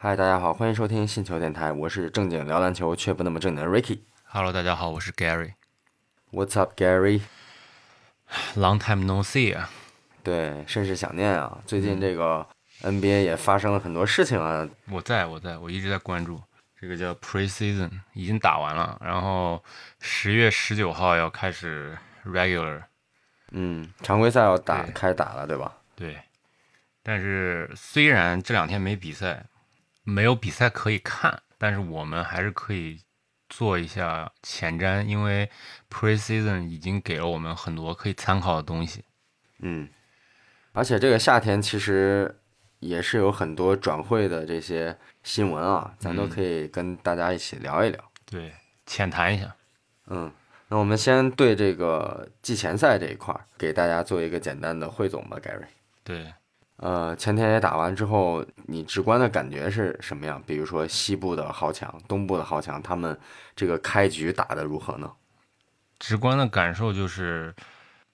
嗨，大家好，欢迎收听信球电台，我是正经聊篮球却不那么正经的 Ricky。Hello，大家好，我是 Gary。What's up, Gary？Long time no see 啊！对，甚是想念啊！最近这个 NBA 也发生了很多事情啊。我在我在我一直在关注这个叫 Preseason，已经打完了，然后十月十九号要开始 Regular，嗯，常规赛要打开打了，对吧？对。但是虽然这两天没比赛，没有比赛可以看，但是我们还是可以做一下前瞻，因为 Preseason 已经给了我们很多可以参考的东西。嗯，而且这个夏天其实也是有很多转会的这些新闻啊，咱都可以跟大家一起聊一聊。对，浅谈一下。嗯，那我们先对这个季前赛这一块儿给大家做一个简单的汇总吧，Gary。对，呃，前天也打完之后，你直观的感觉是什么样？比如说西部的豪强、东部的豪强，他们这个开局打得如何呢？直观的感受就是，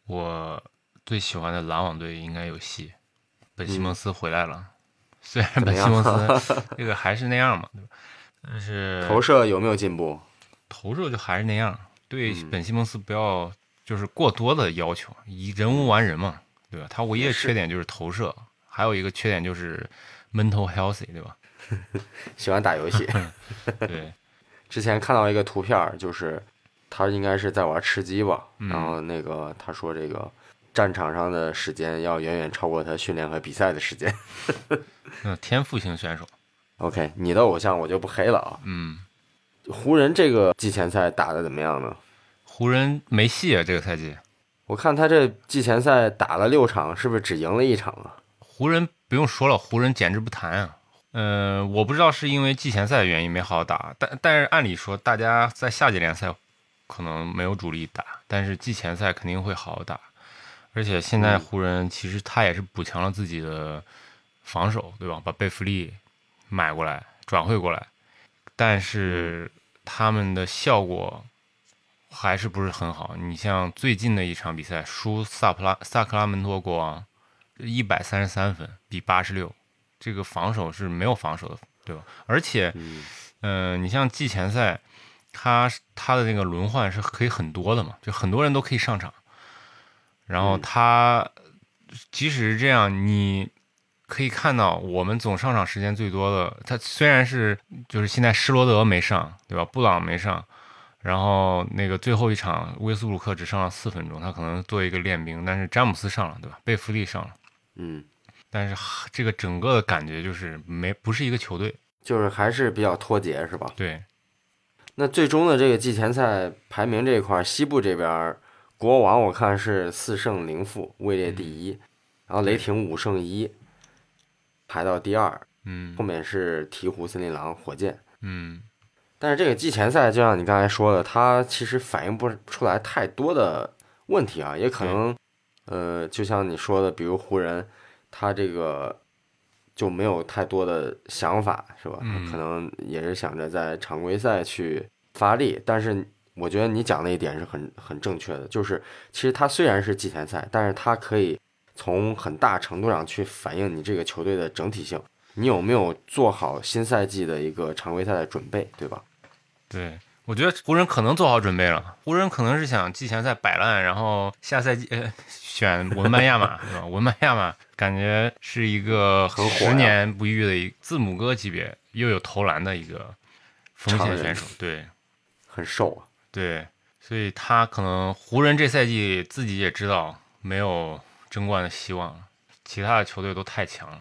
我最喜欢的篮网队应该有戏。本西蒙斯回来了，虽然本西蒙斯 这个还是那样嘛，对吧？但是投射有没有进步？投射就还是那样。对嗯本西蒙斯不要就是过多的要求，以人无完人嘛，对吧？他唯一的缺点就是投射，还有一个缺点就是 mental healthy，对吧？喜欢打游戏。对，之前看到一个图片，就是他应该是在玩吃鸡吧，嗯然后那个他说这个战场上的时间要远远超过他训练和比赛的时间。那天赋型选手，OK，你的偶像我就不黑了啊。嗯，湖人这个季前赛打的怎么样呢？湖人没戏啊，这个赛季。我看他这季前赛打了六场，是不是只赢了一场啊？湖人不用说了，湖人简直不谈啊。嗯、我不知道是因为季前赛的原因没好好打，但但是按理说大家在夏季联赛可能没有主力打，但是季前赛肯定会好好打。而且现在湖人其实他也是补强了自己的防守，对吧？把贝弗利买过来，转会过来，但是他们的效果还是不是很好。你像最近的一场比赛输萨普拉萨克拉门托国王，一百三十三分比八十六，这个防守是没有防守的，对吧？而且，嗯嗯、你像季前赛，他他的那个轮换是可以很多的嘛，就很多人都可以上场。然后嗯他即使是这样，你可以看到我们总上场时间最多的，他虽然是就是现在施罗德没上，对吧？布朗没上。然后那个最后一场，威斯布鲁克只上了四分钟，他可能作为一个练兵，但是詹姆斯上了，对吧？贝弗利上了，嗯，但是这个整个的感觉就是没不是一个球队，就是还是比较脱节，是吧？对，那最终的这个季前赛排名这一块儿，西部这边儿国王我看是四胜零负，位列第。一，然后雷霆五胜一，排到第二，嗯。后面是鹈鹕、森林狼、火箭。嗯，但是这个季前赛，就像你刚才说的，它其实反映不出来太多的问题啊，也可能，呃，就像你说的，比如湖人，他这个就没有太多的想法，是吧？可能也是想着在常规赛去发力，但是我觉得你讲的一点是很很正确的，就是其实他虽然是季前赛，但是他可以从很大程度上去反映你这个球队的整体性。你有没有做好新赛季的一个常规赛的准备，对吧？对，我觉得湖人可能做好准备了，湖人可能是想季前赛摆烂，然后下赛季呃选文班亚马，对吧？文班亚马感觉是一个十年不遇的一字母哥级别又有投篮的一个锋常人线选手，对很瘦啊。对，所以他可能湖人这赛季自己也知道没有争冠的希望了，其他的球队都太强了，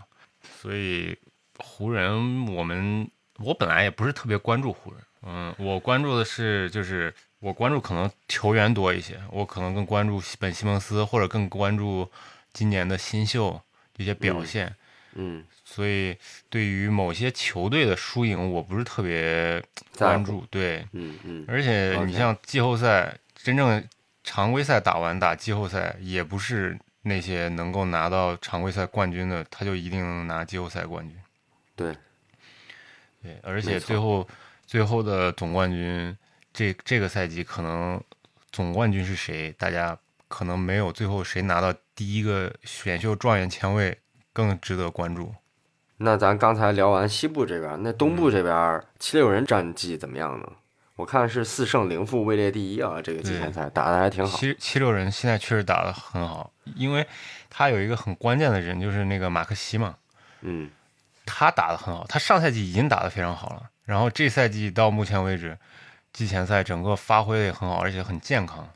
所以湖人我们我本来也不是特别关注湖人，嗯，我关注的是就是我关注可能球员多一些，我可能更关注本西蒙斯或者更关注今年的新秀一些表现，嗯，所以对于某些球队的输赢我不是特别关注，对。嗯嗯，而且你像季后赛，真正常规赛打完打季后赛，也不是那些能够拿到常规赛冠军的，他就一定能拿季后赛冠军。对，对，而且最后最后的总冠军，这这个赛季可能总冠军是谁，大家可能没有最后谁拿到第一个选秀状元签位更值得关注。那咱刚才聊完西部这边，那东部这边七六人战绩怎么样呢？我看是四胜零负，位列第一啊，这个季前赛打的还挺好。七七六人现在确实打的很好，因为他有一个很关键的人，就是那个马克西嘛，嗯，他打的很好，他上赛季已经打的非常好了，然后这赛季到目前为止，季前赛整个发挥的也很好，而且很健康，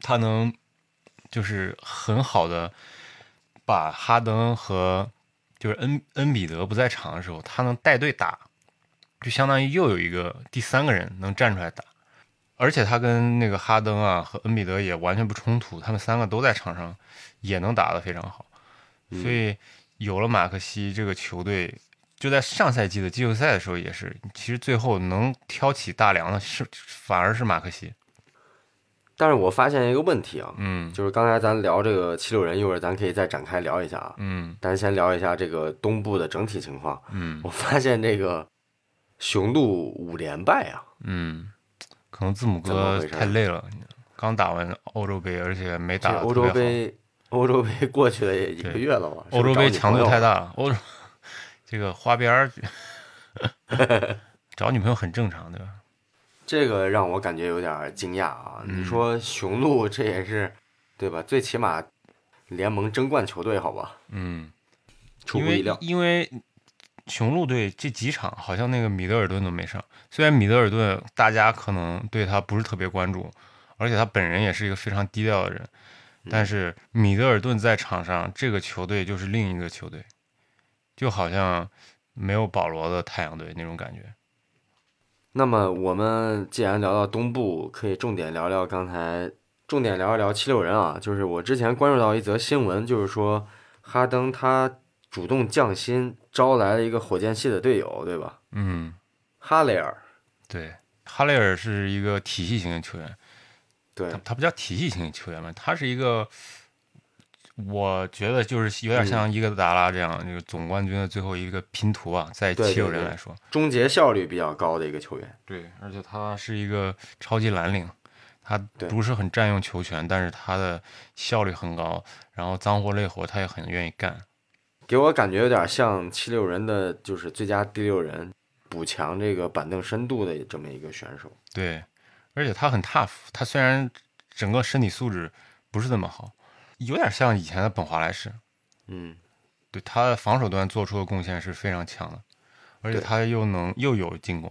他能就是很好的把哈登和就是恩恩比德不在场的时候，他能带队打，就相当于又有一个第三个人能站出来打，而且他跟那个哈登啊和恩比德也完全不冲突，他们三个都在场上也能打得非常好，所以有了马克西这个球队，就在上赛季的季后赛的时候也是，其实最后能挑起大梁的是反而是马克西，但是我发现一个问题啊，嗯就是刚才咱聊这个七六人，一会儿咱可以再展开聊一下啊。嗯咱先聊一下这个东部的整体情况。嗯我发现这个雄鹿五连败啊，嗯，可能字母哥太累了，刚打完欧洲杯，而且没打欧洲杯，欧洲杯过去了也一个月了吧？欧洲杯强度太大。大了，欧洲这个花边儿找女朋友很正常，对吧？这个让我感觉有点惊讶啊！嗯你说雄鹿这也是，对吧？最起码联盟争冠球队，好吧？嗯，出乎意料。因为雄鹿队这几场好像那个米德尔顿都没上，虽然米德尔顿大家可能对他不是特别关注，而且他本人也是一个非常低调的人，嗯但是米德尔顿在场上，这个球队就是另一个球队，就好像没有保罗的太阳队那种感觉。那么我们既然聊到东部，可以重点聊聊刚才，重点聊一聊七六人啊。就是我之前关注到一则新闻，就是说哈登他主动降薪，招来了一个火箭系的队友，对吧？嗯，哈雷尔。对，哈雷尔是一个体系型的球员，对他，他不叫体系型球员嘛，他是一个，我觉得就是有点像伊戈达拉这样，这个总冠军的最后一个拼图啊，在对七六人来说，终结效率比较高的一个球员。对，而且他是一个超级蓝领，他不是很占用球权，但是他的效率很高，然后脏活累活他也很愿意干。给我感觉有点像七六人的，就是最佳第六人，补强这个板凳深度的这么一个选手。对，而且他很 tough，他虽然整个身体素质不是那么好，有点像以前的本华莱士。嗯，对他的防守端做出的贡献是非常强的，而且他又能又有进攻。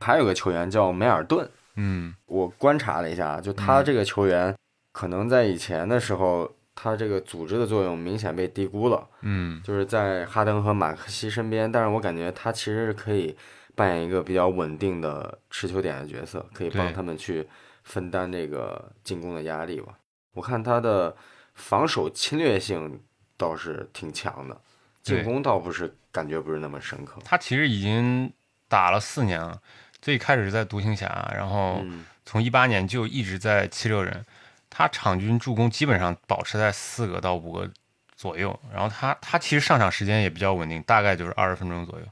还有个球员叫梅尔顿，嗯我观察了一下，就他这个球员，可能在以前的时候，他这个组织的作用明显被低估了，嗯，就是在哈登和马克西身边，但是我感觉他其实是可以扮演一个比较稳定的持球点的角色，可以帮他们去分担这个进攻的压力吧。我看他的防守侵略性倒是挺强的，进攻倒不是感觉不是那么深刻。他其实已经打了四年了，最开始是在独行侠，然后嗯，从一八年就一直在七六人，他场均助攻基本上保持在四个到五个左右，然后他他其实上场时间也比较稳定，大概就是二十分钟左右。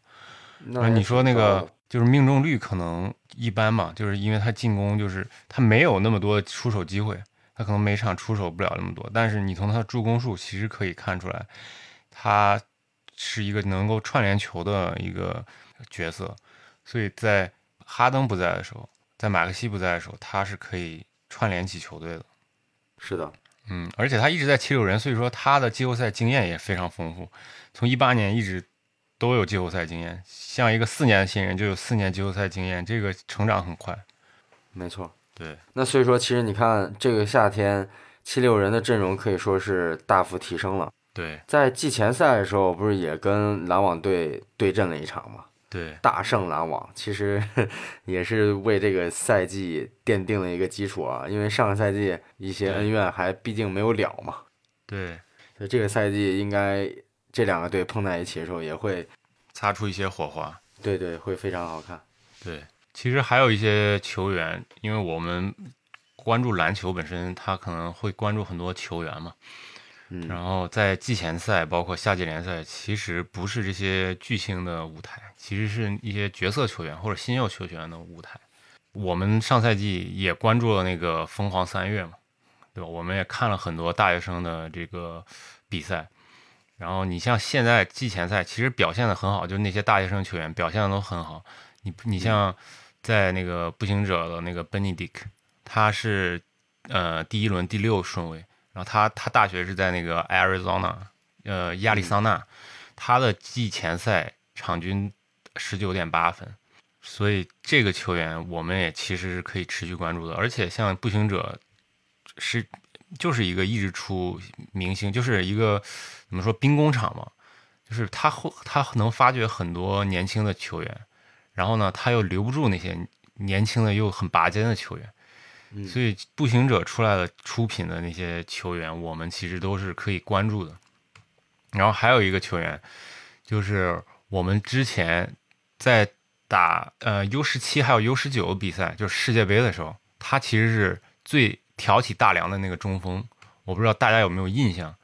那你说那个就是命中率可能一般嘛，就是因为他进攻就是他没有那么多出手机会，他可能每场出手不了那么多，但是你从他的助攻数其实可以看出来，他是一个能够串联球的一个角色，所以在哈登不在的时候，在马克西不在的时候，他是可以串联起球队的。是的，嗯，而且他一直在七六人，所以说他的季后赛经验也非常丰富，从一八年一直都有季后赛经验，像一个四年的新人就有四年季后赛经验，这个成长很快。没错。对，那所以说，其实你看这个夏天，七六人的阵容可以说是大幅提升了。对，在季前赛的时候，不是也跟篮网队对阵了一场吗？对，大胜篮网，其实 也是为这个赛季奠定了一个基础啊。因为上个赛季一些恩怨还毕竟没有了嘛，对，所以这个赛季应该这两个队碰在一起的时候，也会擦出一些火花。对对会非常好看。对，其实还有一些球员，因为我们关注篮球本身，他可能会关注很多球员嘛。嗯，然后在季前赛，包括夏季联赛，其实不是这些巨星的舞台，其实是一些角色球员或者新秀球员的舞台。我们上赛季也关注了那个疯狂三月嘛，对吧？我们也看了很多大学生的这个比赛，然后你像现在季前赛其实表现的很好，就是那些大学生球员表现的都很好。你你像在那个步行者的那个 Benedict，他是呃第一轮第六顺位，然后他他大学是在那个 Arizona，呃亚利桑那，他的季前赛场均十九点八分，所以这个球员我们也其实是可以持续关注的。而且像步行者是就是一个一直出明星，就是一个怎么说兵工厂嘛，就是他后他能发掘很多年轻的球员。然后呢，他又留不住那些年轻的又很拔尖的球员，所以步行者出来的出品的那些球员，我们其实都是可以关注的。然后还有一个球员，就是我们之前在打呃 U 十七还有 U 十九比赛，就是世界杯的时候，他其实是最挑起大梁的那个中锋。我不知道大家有没有印象？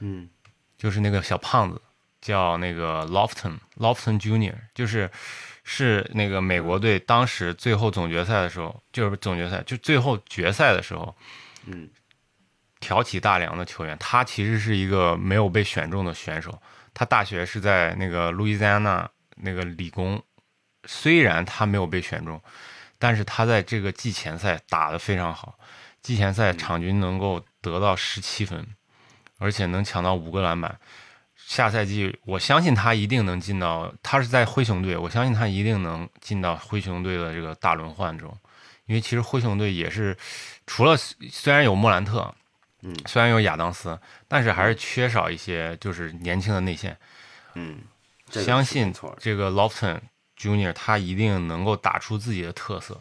嗯，就是那个小胖子，叫那个 Lofton，Lofton Junior，就是。是那个美国队当时最后总决赛的时候，就是总决赛就最后决赛的时候，嗯，挑起大梁的球员，他其实是一个没有被选中的选手。他大学是在那个路易斯安那那个理工，虽然他没有被选中，但是他在这个季前赛打得非常好，季前赛场均能够得到十七分，而且能抢到五个篮板。下赛季，我相信他一定能进到。他是在灰熊队，我相信他一定能进到灰熊队的这个大轮换中。因为其实灰熊队也是，除了虽然有莫兰特，嗯，虽然有亚当斯，但是还是缺少一些就是年轻的内线。嗯，相信这个 Lofton Junior 他一定能够打出自己的特色。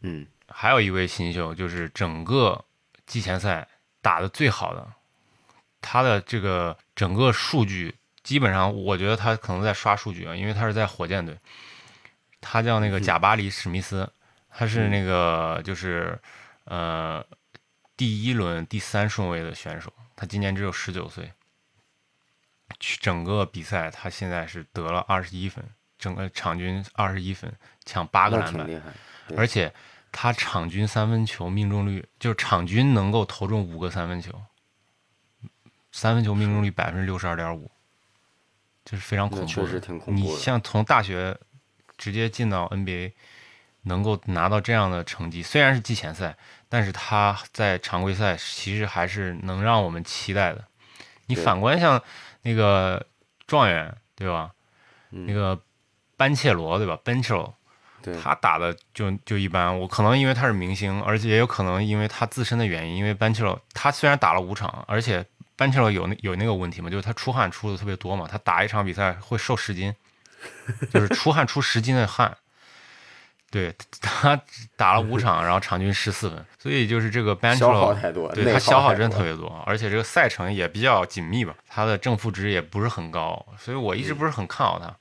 嗯，还有一位新秀，就是整个季前赛打的最好的。他的这个整个数据，基本上我觉得他可能在刷数据啊，因为他是在火箭队。他叫那个贾巴里史密斯，他是那个就是呃第一轮第三顺位的选手，他今年只有十九岁。整个比赛他现在是得了二十一分，整个场均二十一分，抢八个篮板，而且他场均三分球命中率就是场均能够投中五个三分球。三分球命中率百分之六十二点五，就是非常恐怖。确实挺恐怖你像从大学直接进到 NBA，能够拿到这样的成绩，虽然是季前赛，但是他在常规赛其实还是能让我们期待的。你反观像那个状元，对吧？那个班切罗，对吧？班切罗，他打的就就一般。我可能因为他是明星，而且也有可能因为他自身的原因。因为班切罗他虽然打了五场，而且班切罗有那有那个问题嘛，就是他出汗出的特别多嘛，他打一场比赛会瘦十斤，就是出汗出十斤的汗。对 他打了五场，然后场均十四分，所以就是这个班切罗对他消耗真特别多，而且这个赛程也比较紧密吧，他的正负值也不是很高，所以我一直不是很看好他。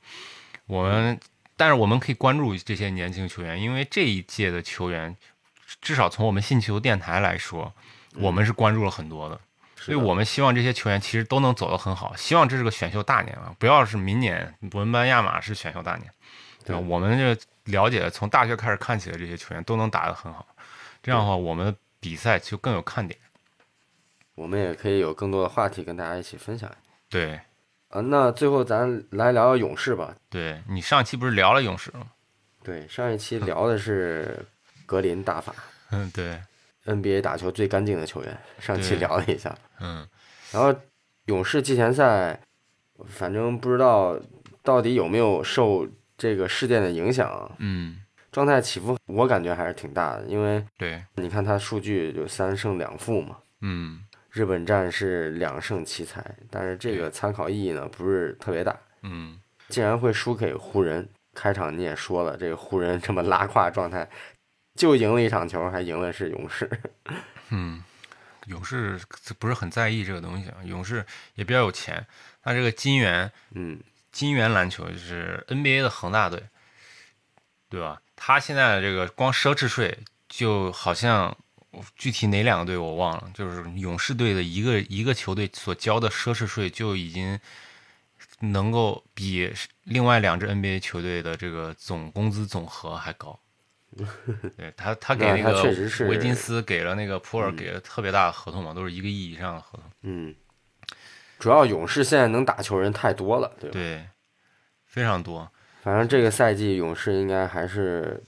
我们但是我们可以关注这些年轻球员，因为这一届的球员，至少从我们信球电台来说，我们是关注了很多的。所以我们希望这些球员其实都能走得很好，希望这是个选秀大年啊，不要是明年文班亚马是选秀大年，对吧？我们这了解从大学开始看起的这些球员都能打得很好，这样的话我们的比赛就更有看点，我们也可以有更多的话题跟大家一起分享。对，啊，那最后咱来聊聊勇士吧。对你上期不是聊了勇士吗？对，上一期聊的是格林大法。嗯，对。NBA 打球最干净的球员，上期聊了一下，嗯，然后勇士季前赛，反正不知道到底有没有受这个事件的影响，嗯，状态起伏我感觉还是挺大的，因为对，你看他数据就三胜两负嘛，嗯，日本站是两胜七才，但是这个参考意义呢不是特别大，嗯，竟然会输给湖人，开场你也说了，这个湖人这么拉胯状态。就赢了一场球，还赢了是勇士。嗯，勇士不是很在意这个东西啊。勇士也比较有钱，那这个金元，嗯，金元篮球就是 NBA 的恒大队，对吧？他现在的这个光奢侈税，就好像具体哪两个队我忘了，就是勇士队的一个一个球队所交的奢侈税就已经能够比另外两支 NBA 球队的这个总工资总和还高。对他，他给那个维金斯给了那个普尔给了特别大的合同嘛，都是一个亿以上的合同。嗯，主要勇士现在能打球人太多了，对吧？对，非常多，反正这个赛季勇士应该还是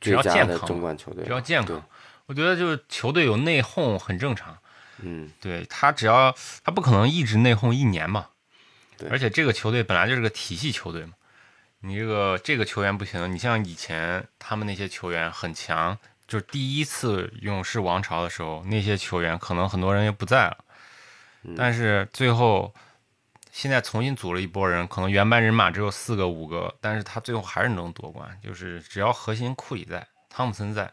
最佳的争冠球队，只要健康，我觉得就是球队有内讧很正常。嗯，对他只要他不可能一直内讧一年嘛，对而且这个球队本来就是个体系球队嘛，你这个这个球员不行，你像以前他们那些球员很强，就是第一次勇士王朝的时候，那些球员可能很多人也不在了，嗯但是最后现在重新组了一波人，可能原班人马只有四个五个，但是他最后还是能夺冠，就是只要核心库里在，汤普森在。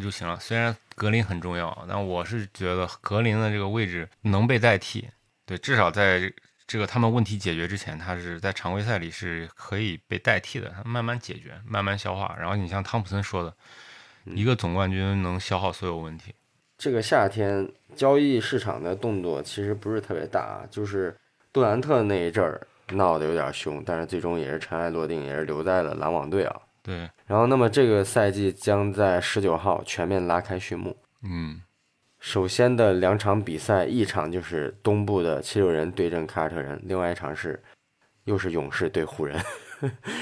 就行了。虽然格林很重要，但我是觉得格林的这个位置能被代替。对，至少在这个他们问题解决之前，他是在常规赛里是可以被代替的，他慢慢解决，慢慢消化。然后你像汤普森说的，一个总冠军能消耗所有问题。这个夏天交易市场的动作其实不是特别大，就是杜兰特那一阵儿闹得有点凶，但是最终也是尘埃落定，也是留在了篮网队啊。对，然后，那么这个赛季将在十九号全面拉开序幕。嗯，首先的两场比赛，一场就是东部的七六人对阵凯尔特人，另外一场是又是勇士对湖人。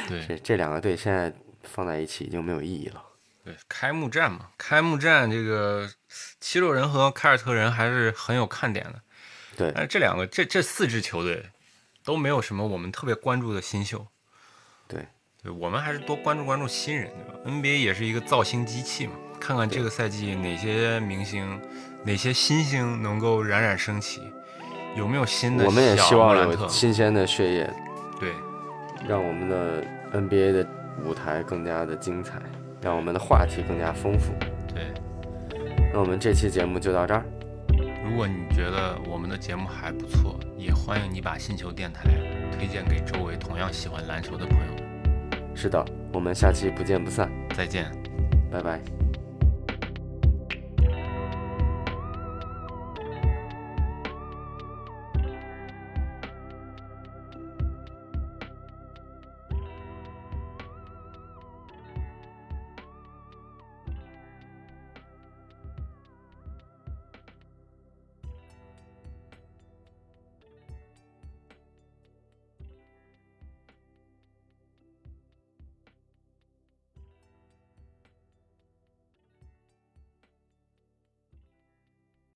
对 这这两个队现在放在一起已经没有意义了。对，开幕战嘛，开幕战这个七六人和凯尔特人还是很有看点的。对但是这两个这这四支球队都没有什么我们特别关注的新秀。对，对，我们还是多关注关注新人，对吧？NBA 也是一个造星机器嘛，看看这个赛季哪些明星、哪些新星能够冉冉升起，有没有新的我们也希望有新鲜的血液，对，让我们的 NBA 的舞台更加的精彩，让我们的话题更加丰富。对。那我们这期节目就到这儿，如果你觉得我们的节目还不错，也欢迎你把星球电台推荐给周围同样喜欢篮球的朋友们。是的，我们下期不见不散，再见。拜拜。